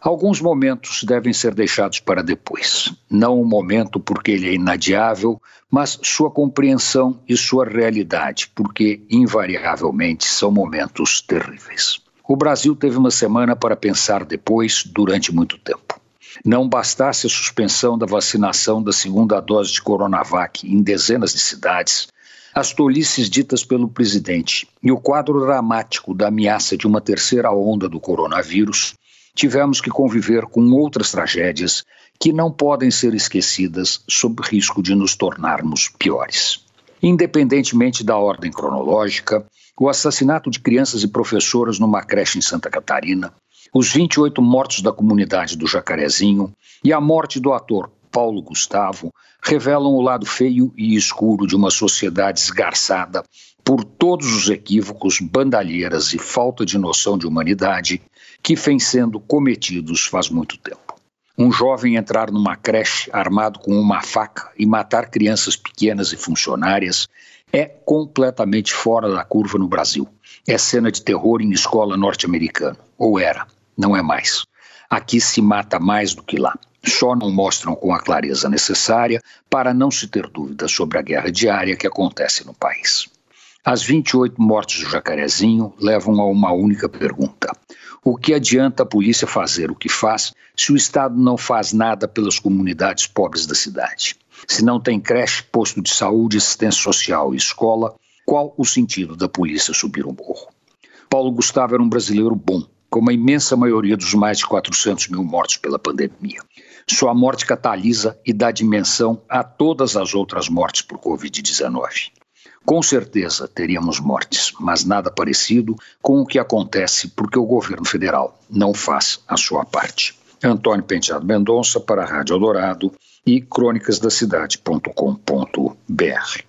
Alguns momentos devem ser deixados para depois. Não o momento porque ele é inadiável, mas sua compreensão e sua realidade, porque invariavelmente são momentos terríveis. O Brasil teve uma semana para pensar depois, durante muito tempo. Não bastasse a suspensão da vacinação da segunda dose de Coronavac em dezenas de cidades, as tolices ditas pelo presidente e o quadro dramático da ameaça de uma terceira onda do coronavírus tivemos que conviver com outras tragédias que não podem ser esquecidas sob risco de nos tornarmos piores. Independentemente da ordem cronológica, o assassinato de crianças e professoras numa creche em Santa Catarina, os 28 mortos da comunidade do Jacarezinho e a morte do ator Paulo Gustavo revelam o lado feio e escuro de uma sociedade esgarçada por todos os equívocos, bandalheiras e falta de noção de humanidade que vem sendo cometidos faz muito tempo. Um jovem entrar numa creche armado com uma faca e matar crianças pequenas e funcionárias é completamente fora da curva no Brasil. É cena de terror em escola norte-americana. Ou era, não é mais. Aqui se mata mais do que lá. Só não mostram com a clareza necessária para não se ter dúvida sobre a guerra diária que acontece no país. As 28 mortes do Jacarezinho levam a uma única pergunta: o que adianta a polícia fazer o que faz se o Estado não faz nada pelas comunidades pobres da cidade? Se não tem creche, posto de saúde, assistência social e escola, qual o sentido da polícia subir o morro? Paulo Gustavo era um brasileiro bom, como a imensa maioria dos mais de 400 mil mortos pela pandemia. Sua morte catalisa e dá dimensão a todas as outras mortes por Covid-19. Com certeza teríamos mortes, mas nada parecido com o que acontece porque o governo federal não faz a sua parte. Antônio Penteado Mendonça para a Rádio Eldorado e crônicasdacidade.com.br.